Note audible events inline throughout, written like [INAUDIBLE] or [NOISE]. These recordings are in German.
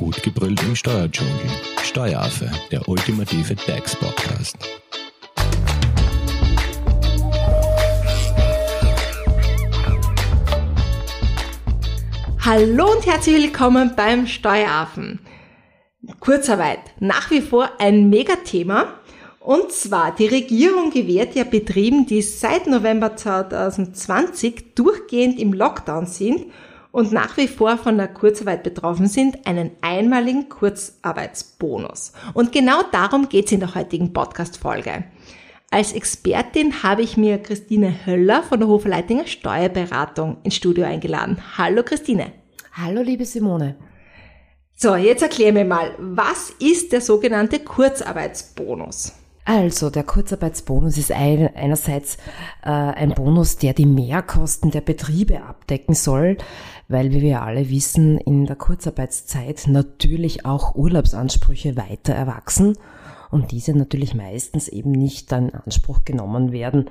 Gut gebrüllt im Steuerdschungel. Steueraffe, der ultimative DAX-Podcast. Hallo und herzlich willkommen beim Steueraffen. Kurzarbeit, nach wie vor ein Megathema. Und zwar, die Regierung gewährt ja Betrieben, die seit November 2020 durchgehend im Lockdown sind und nach wie vor von der Kurzarbeit betroffen sind, einen einmaligen Kurzarbeitsbonus. Und genau darum geht es in der heutigen Podcast-Folge. Als Expertin habe ich mir Christine Höller von der Hofer Steuerberatung ins Studio eingeladen. Hallo Christine. Hallo liebe Simone. So, jetzt erklär mir mal, was ist der sogenannte Kurzarbeitsbonus? Also, der Kurzarbeitsbonus ist ein, einerseits äh, ein Bonus, der die Mehrkosten der Betriebe abdecken soll, weil, wie wir alle wissen, in der Kurzarbeitszeit natürlich auch Urlaubsansprüche weiter erwachsen und diese natürlich meistens eben nicht dann in Anspruch genommen werden.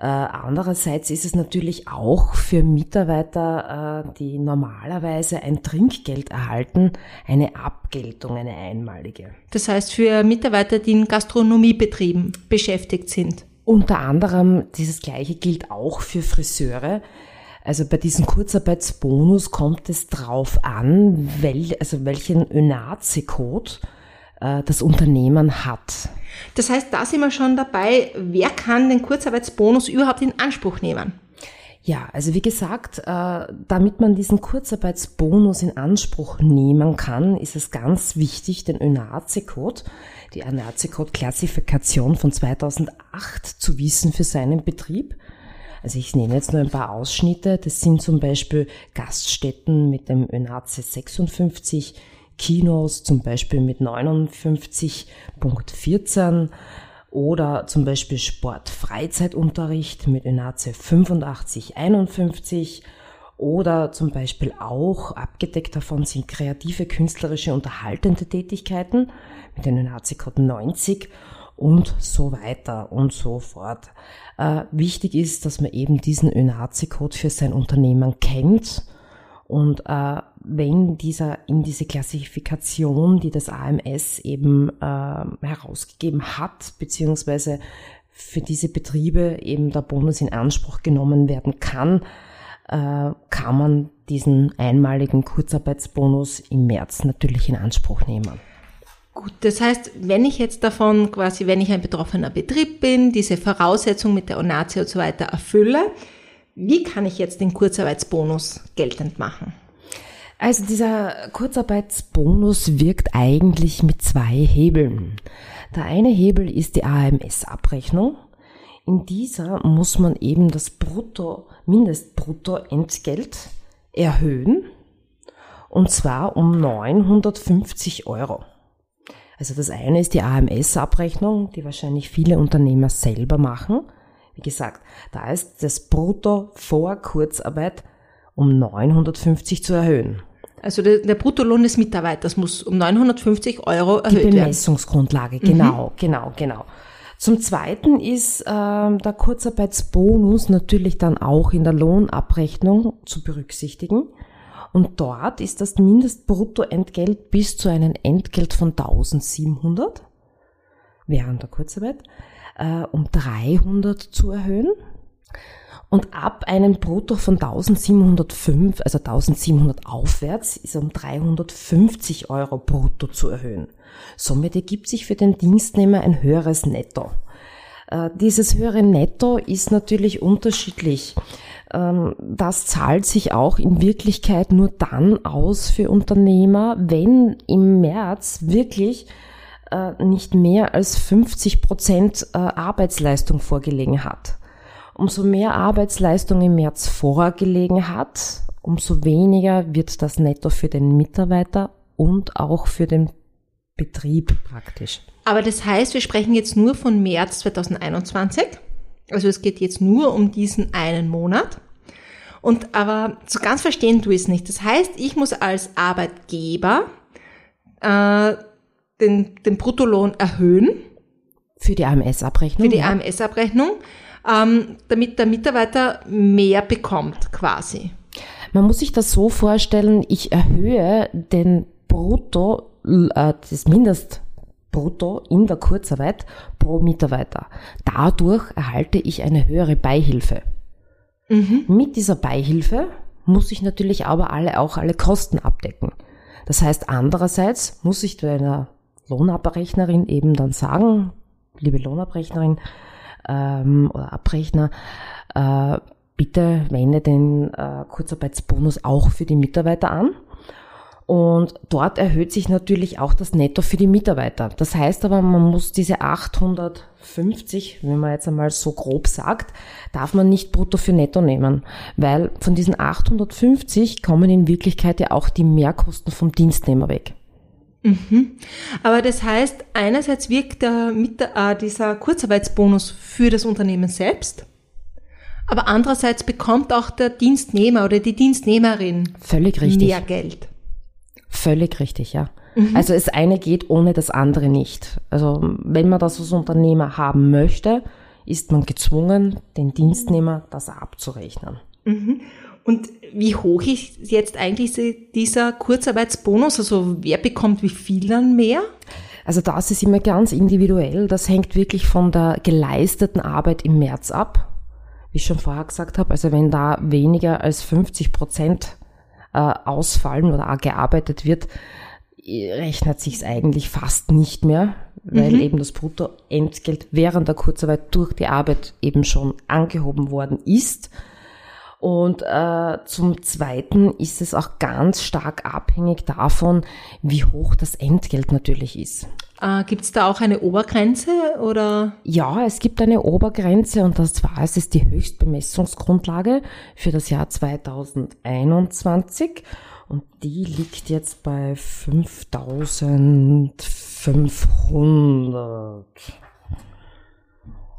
Äh, andererseits ist es natürlich auch für Mitarbeiter, äh, die normalerweise ein Trinkgeld erhalten, eine Abgeltung, eine einmalige. Das heißt für Mitarbeiter, die in Gastronomiebetrieben beschäftigt sind. Unter anderem, dieses gleiche gilt auch für Friseure, also bei diesem Kurzarbeitsbonus kommt es drauf an, wel, also welchen ÖNAZE-Code äh, das Unternehmen hat. Das heißt, da sind wir schon dabei, wer kann den Kurzarbeitsbonus überhaupt in Anspruch nehmen? Ja, also wie gesagt, äh, damit man diesen Kurzarbeitsbonus in Anspruch nehmen kann, ist es ganz wichtig, den ÖNAZE-Code, die ÖNAZE-Code-Klassifikation von 2008 zu wissen für seinen Betrieb. Also ich nehme jetzt nur ein paar Ausschnitte. Das sind zum Beispiel Gaststätten mit dem ÖNAZE 56, Kinos zum Beispiel mit 59.14 oder zum Beispiel Sport-Freizeitunterricht mit ÖNAZE 8551 oder zum Beispiel auch abgedeckt davon sind kreative, künstlerische, unterhaltende Tätigkeiten mit den ÖNAZE-Code 90 und so weiter und so fort. Äh, wichtig ist, dass man eben diesen ÖNAZI-Code für sein Unternehmen kennt und äh, wenn dieser in diese Klassifikation, die das AMS eben äh, herausgegeben hat, beziehungsweise für diese Betriebe eben der Bonus in Anspruch genommen werden kann, äh, kann man diesen einmaligen Kurzarbeitsbonus im März natürlich in Anspruch nehmen. Gut, das heißt, wenn ich jetzt davon quasi, wenn ich ein betroffener Betrieb bin, diese Voraussetzung mit der ONAZI und so weiter erfülle, wie kann ich jetzt den Kurzarbeitsbonus geltend machen? Also dieser Kurzarbeitsbonus wirkt eigentlich mit zwei Hebeln. Der eine Hebel ist die AMS-Abrechnung. In dieser muss man eben das Brutto, Mindestbruttoentgelt erhöhen. Und zwar um 950 Euro. Also das eine ist die AMS-Abrechnung, die wahrscheinlich viele Unternehmer selber machen. Wie gesagt, da ist das Brutto vor Kurzarbeit um 950 zu erhöhen. Also der, der Bruttolohn des Mitarbeiters muss um 950 Euro erhöht werden. Die Bemessungsgrundlage, werden. genau, mhm. genau, genau. Zum Zweiten ist äh, der Kurzarbeitsbonus natürlich dann auch in der Lohnabrechnung zu berücksichtigen. Und dort ist das Mindestbruttoentgelt bis zu einem Entgelt von 1700 während der Kurzarbeit äh, um 300 zu erhöhen. Und ab einem Brutto von 1705, also 1700 aufwärts, ist um 350 Euro brutto zu erhöhen. Somit ergibt sich für den Dienstnehmer ein höheres Netto. Äh, dieses höhere Netto ist natürlich unterschiedlich. Ähm, das zahlt sich auch in Wirklichkeit nur dann aus für Unternehmer, wenn im März wirklich äh, nicht mehr als 50 Prozent äh, Arbeitsleistung vorgelegen hat. Umso mehr Arbeitsleistung im März vorgelegen hat, umso weniger wird das Netto für den Mitarbeiter und auch für den Betrieb praktisch. Aber das heißt, wir sprechen jetzt nur von März 2021. Also es geht jetzt nur um diesen einen Monat. Und aber so ganz verstehen du es nicht. Das heißt, ich muss als Arbeitgeber äh, den, den Bruttolohn erhöhen. Für die AMS-Abrechnung. Für die ja. AMS-Abrechnung, ähm, damit der Mitarbeiter mehr bekommt quasi. Man muss sich das so vorstellen, ich erhöhe den Brutto, äh, das Mindestbrutto in der Kurzarbeit pro Mitarbeiter. Dadurch erhalte ich eine höhere Beihilfe. Mhm. Mit dieser Beihilfe muss ich natürlich aber alle, auch alle Kosten abdecken. Das heißt, andererseits muss ich einer Lohnabrechnerin eben dann sagen, liebe Lohnabrechnerin ähm, oder Abrechner, äh, bitte wende den äh, Kurzarbeitsbonus auch für die Mitarbeiter an. Und dort erhöht sich natürlich auch das Netto für die Mitarbeiter. Das heißt aber, man muss diese 850, wenn man jetzt einmal so grob sagt, darf man nicht brutto für netto nehmen. Weil von diesen 850 kommen in Wirklichkeit ja auch die Mehrkosten vom Dienstnehmer weg. Mhm. Aber das heißt, einerseits wirkt der, mit, äh, dieser Kurzarbeitsbonus für das Unternehmen selbst, aber andererseits bekommt auch der Dienstnehmer oder die Dienstnehmerin Völlig richtig. mehr Geld. Völlig richtig, ja. Mhm. Also das eine geht ohne das andere nicht. Also wenn man das als Unternehmer haben möchte, ist man gezwungen, den Dienstnehmer das abzurechnen. Mhm. Und wie hoch ist jetzt eigentlich dieser Kurzarbeitsbonus? Also wer bekommt wie viel dann mehr? Also das ist immer ganz individuell. Das hängt wirklich von der geleisteten Arbeit im März ab. Wie ich schon vorher gesagt habe, also wenn da weniger als 50 Prozent äh, ausfallen oder gearbeitet wird, rechnet sich's eigentlich fast nicht mehr, weil mhm. eben das Bruttoentgelt während der Kurzarbeit durch die Arbeit eben schon angehoben worden ist. Und äh, zum Zweiten ist es auch ganz stark abhängig davon, wie hoch das Entgelt natürlich ist. Äh, gibt es da auch eine Obergrenze oder? Ja, es gibt eine Obergrenze und das war es ist die Höchstbemessungsgrundlage für das Jahr 2021 und die liegt jetzt bei 5500.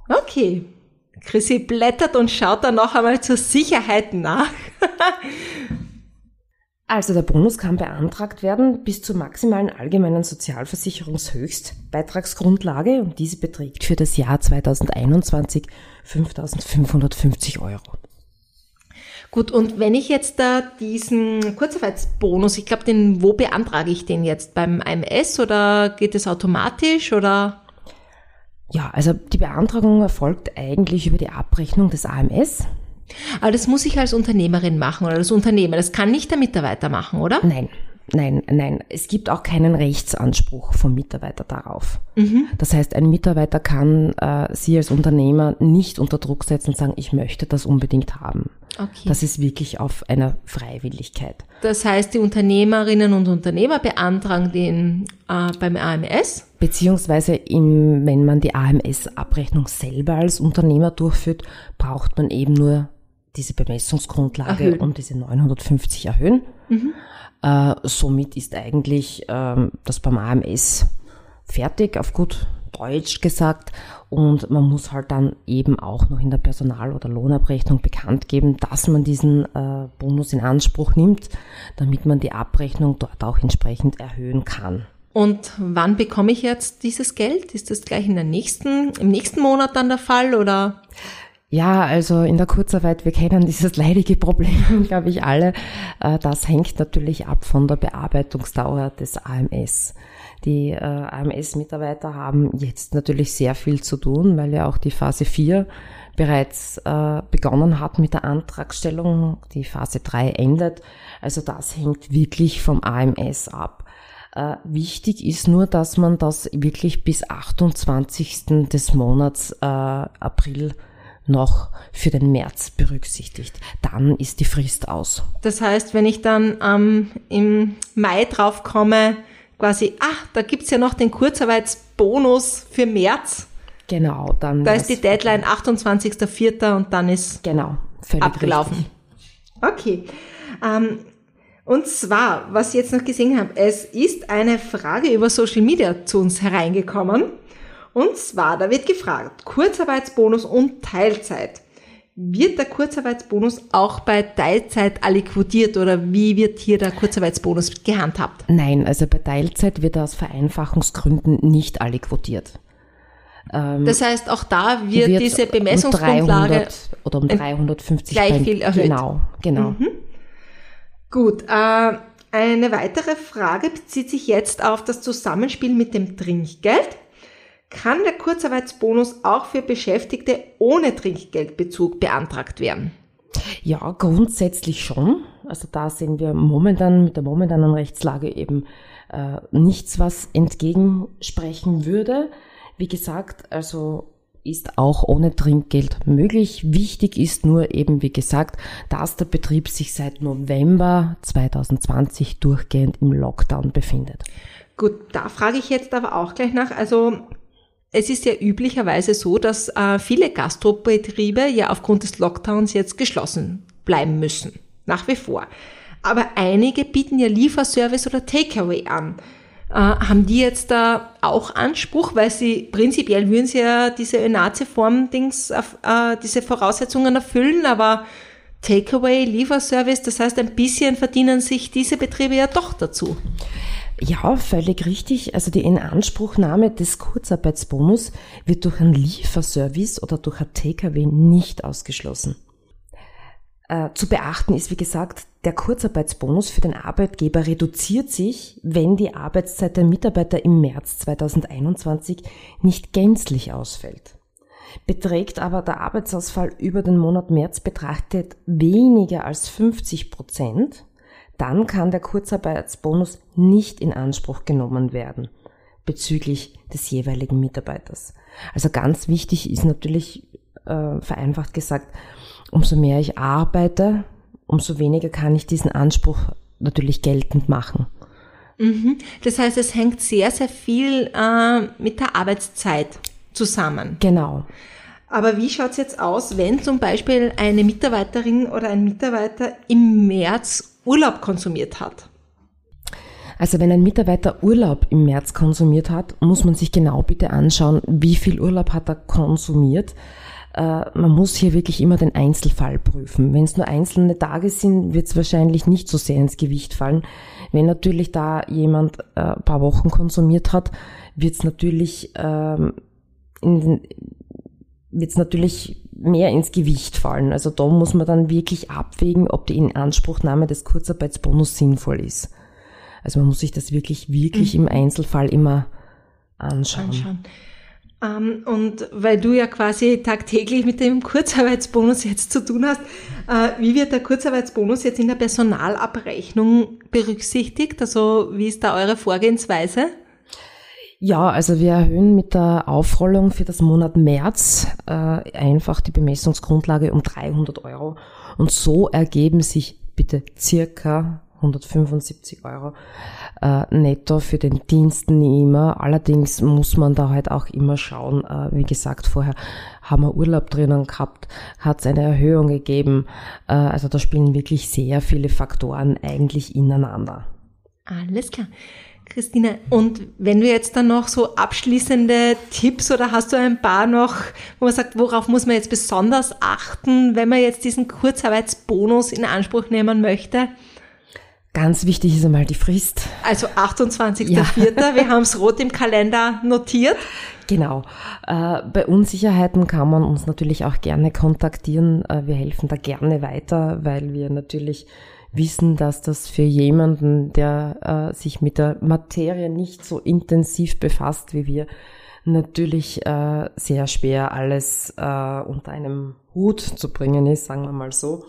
Okay. Chrissy blättert und schaut dann noch einmal zur Sicherheit nach. [LAUGHS] Also der Bonus kann beantragt werden bis zur maximalen allgemeinen Sozialversicherungshöchstbeitragsgrundlage und diese beträgt für das Jahr 2021 5.550 Euro. Gut, und wenn ich jetzt da diesen Kurzarbeitsbonus, ich glaube, den, wo beantrage ich den jetzt? Beim AMS oder geht es automatisch oder? Ja, also die Beantragung erfolgt eigentlich über die Abrechnung des AMS. Aber das muss ich als Unternehmerin machen oder als Unternehmer. Das kann nicht der Mitarbeiter machen, oder? Nein, nein, nein. Es gibt auch keinen Rechtsanspruch vom Mitarbeiter darauf. Mhm. Das heißt, ein Mitarbeiter kann äh, Sie als Unternehmer nicht unter Druck setzen und sagen, ich möchte das unbedingt haben. Okay. Das ist wirklich auf einer Freiwilligkeit. Das heißt, die Unternehmerinnen und Unternehmer beantragen den äh, beim AMS? Beziehungsweise im, wenn man die AMS-Abrechnung selber als Unternehmer durchführt, braucht man eben nur diese Bemessungsgrundlage erhöhen. um diese 950 erhöhen. Mhm. Äh, somit ist eigentlich ähm, das beim AMS fertig, auf gut Deutsch gesagt. Und man muss halt dann eben auch noch in der Personal- oder Lohnabrechnung bekannt geben, dass man diesen äh, Bonus in Anspruch nimmt, damit man die Abrechnung dort auch entsprechend erhöhen kann. Und wann bekomme ich jetzt dieses Geld? Ist das gleich in der nächsten, im nächsten Monat dann der Fall oder? Ja, also in der Kurzarbeit, wir kennen dieses leidige Problem, [LAUGHS] glaube ich, alle. Äh, das hängt natürlich ab von der Bearbeitungsdauer des AMS. Die äh, AMS-Mitarbeiter haben jetzt natürlich sehr viel zu tun, weil ja auch die Phase 4 bereits äh, begonnen hat mit der Antragstellung. Die Phase 3 endet. Also das hängt wirklich vom AMS ab. Äh, wichtig ist nur, dass man das wirklich bis 28. des Monats äh, April noch für den März berücksichtigt. Dann ist die Frist aus. Das heißt, wenn ich dann ähm, im Mai drauf komme, quasi, ah, da gibt's ja noch den Kurzarbeitsbonus für März. Genau, dann. Da ist die Deadline 28.04. und dann ist genau, abgelaufen. Richtig. Okay. Ähm, und zwar, was ich jetzt noch gesehen habe, es ist eine Frage über Social Media zu uns hereingekommen. Und zwar, da wird gefragt, Kurzarbeitsbonus und Teilzeit. Wird der Kurzarbeitsbonus auch bei Teilzeit aliquotiert oder wie wird hier der Kurzarbeitsbonus gehandhabt? Nein, also bei Teilzeit wird er aus Vereinfachungsgründen nicht aliquotiert. Ähm, das heißt, auch da wird, wird diese Bemessungsgrundlage um 300 oder um 350 gleich viel erhöht. Genau, genau. Mhm. Gut, äh, Eine weitere Frage bezieht sich jetzt auf das Zusammenspiel mit dem Trinkgeld. Kann der Kurzarbeitsbonus auch für Beschäftigte ohne Trinkgeldbezug beantragt werden? Ja, grundsätzlich schon. Also da sehen wir momentan mit der momentanen Rechtslage eben äh, nichts, was entgegensprechen würde. Wie gesagt, also ist auch ohne Trinkgeld möglich. Wichtig ist nur eben, wie gesagt, dass der Betrieb sich seit November 2020 durchgehend im Lockdown befindet. Gut, da frage ich jetzt aber auch gleich nach. Also es ist ja üblicherweise so, dass äh, viele Gastrobetriebe ja aufgrund des Lockdowns jetzt geschlossen bleiben müssen. Nach wie vor. Aber einige bieten ja Lieferservice oder Takeaway an. Äh, haben die jetzt da auch Anspruch, weil sie prinzipiell würden sie ja diese Önaze-Form-Dings, äh, diese Voraussetzungen erfüllen, aber Takeaway, Lieferservice, das heißt, ein bisschen verdienen sich diese Betriebe ja doch dazu. Ja, völlig richtig. Also die Inanspruchnahme des Kurzarbeitsbonus wird durch einen Lieferservice oder durch ein Takeaway nicht ausgeschlossen. Äh, zu beachten ist, wie gesagt, der Kurzarbeitsbonus für den Arbeitgeber reduziert sich, wenn die Arbeitszeit der Mitarbeiter im März 2021 nicht gänzlich ausfällt. Beträgt aber der Arbeitsausfall über den Monat März betrachtet weniger als 50 Prozent, dann kann der Kurzarbeitsbonus nicht in Anspruch genommen werden bezüglich des jeweiligen Mitarbeiters. Also ganz wichtig ist natürlich äh, vereinfacht gesagt, umso mehr ich arbeite, umso weniger kann ich diesen Anspruch natürlich geltend machen. Mhm. Das heißt, es hängt sehr, sehr viel äh, mit der Arbeitszeit zusammen. Genau. Aber wie schaut's jetzt aus, wenn zum Beispiel eine Mitarbeiterin oder ein Mitarbeiter im März Urlaub konsumiert hat? Also wenn ein Mitarbeiter Urlaub im März konsumiert hat, muss man sich genau bitte anschauen, wie viel Urlaub hat er konsumiert äh, man muss hier wirklich immer den Einzelfall prüfen. Wenn es nur einzelne Tage sind, wird es wahrscheinlich nicht so sehr ins Gewicht fallen. Wenn natürlich da jemand äh, ein paar Wochen konsumiert hat, wird es natürlich, ähm, wird's natürlich mehr ins Gewicht fallen. Also da muss man dann wirklich abwägen, ob die Inanspruchnahme des Kurzarbeitsbonus sinnvoll ist. Also man muss sich das wirklich, wirklich mhm. im Einzelfall immer anschauen. anschauen. Ähm, und weil du ja quasi tagtäglich mit dem Kurzarbeitsbonus jetzt zu tun hast, äh, wie wird der Kurzarbeitsbonus jetzt in der Personalabrechnung berücksichtigt? Also wie ist da eure Vorgehensweise? Ja, also wir erhöhen mit der Aufrollung für das Monat März äh, einfach die Bemessungsgrundlage um 300 Euro. Und so ergeben sich bitte circa 175 Euro äh, netto für den Dienstnehmer. Allerdings muss man da halt auch immer schauen, äh, wie gesagt, vorher haben wir Urlaub drinnen gehabt, hat es eine Erhöhung gegeben. Äh, also da spielen wirklich sehr viele Faktoren eigentlich ineinander. Alles klar. Christine, und wenn du jetzt dann noch so abschließende Tipps oder hast du ein paar noch, wo man sagt, worauf muss man jetzt besonders achten, wenn man jetzt diesen Kurzarbeitsbonus in Anspruch nehmen möchte? Ganz wichtig ist einmal die Frist. Also 28.04. Ja. [LAUGHS] Wir haben es rot im Kalender notiert. Genau. Äh, bei Unsicherheiten kann man uns natürlich auch gerne kontaktieren. Äh, wir helfen da gerne weiter, weil wir natürlich wissen, dass das für jemanden, der äh, sich mit der Materie nicht so intensiv befasst wie wir, natürlich äh, sehr schwer alles äh, unter einem Hut zu bringen ist, sagen wir mal so.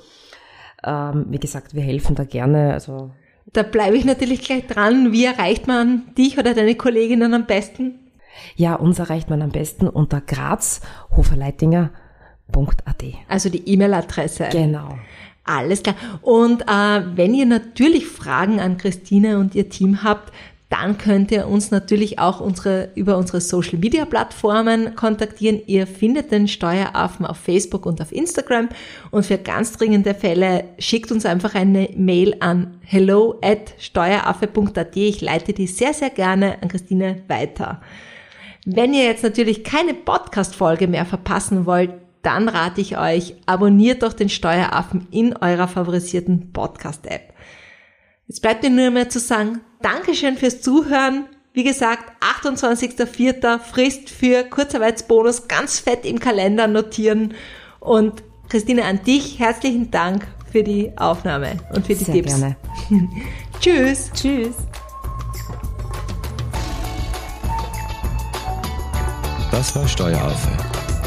Ähm, wie gesagt, wir helfen da gerne. Also da bleibe ich natürlich gleich dran. Wie erreicht man dich oder deine Kolleginnen am besten? Ja, uns erreicht man am besten unter grazhoferleitinger.at. Also die E-Mail-Adresse. Genau. Alles klar. Und äh, wenn ihr natürlich Fragen an Christine und ihr Team habt, dann könnt ihr uns natürlich auch unsere, über unsere Social Media Plattformen kontaktieren. Ihr findet den Steueraffen auf Facebook und auf Instagram. Und für ganz dringende Fälle schickt uns einfach eine Mail an hello at steueraffe.at. Ich leite die sehr, sehr gerne an Christine weiter. Wenn ihr jetzt natürlich keine Podcast-Folge mehr verpassen wollt, dann rate ich euch, abonniert doch den Steueraffen in eurer favorisierten Podcast-App. Jetzt bleibt mir nur mehr zu sagen, Dankeschön fürs Zuhören. Wie gesagt, 28.04. Frist für Kurzarbeitsbonus ganz fett im Kalender notieren. Und Christine, an dich herzlichen Dank für die Aufnahme und für die Sehr Tipps. Gerne. [LAUGHS] Tschüss. Tschüss. Das war Steueraffe.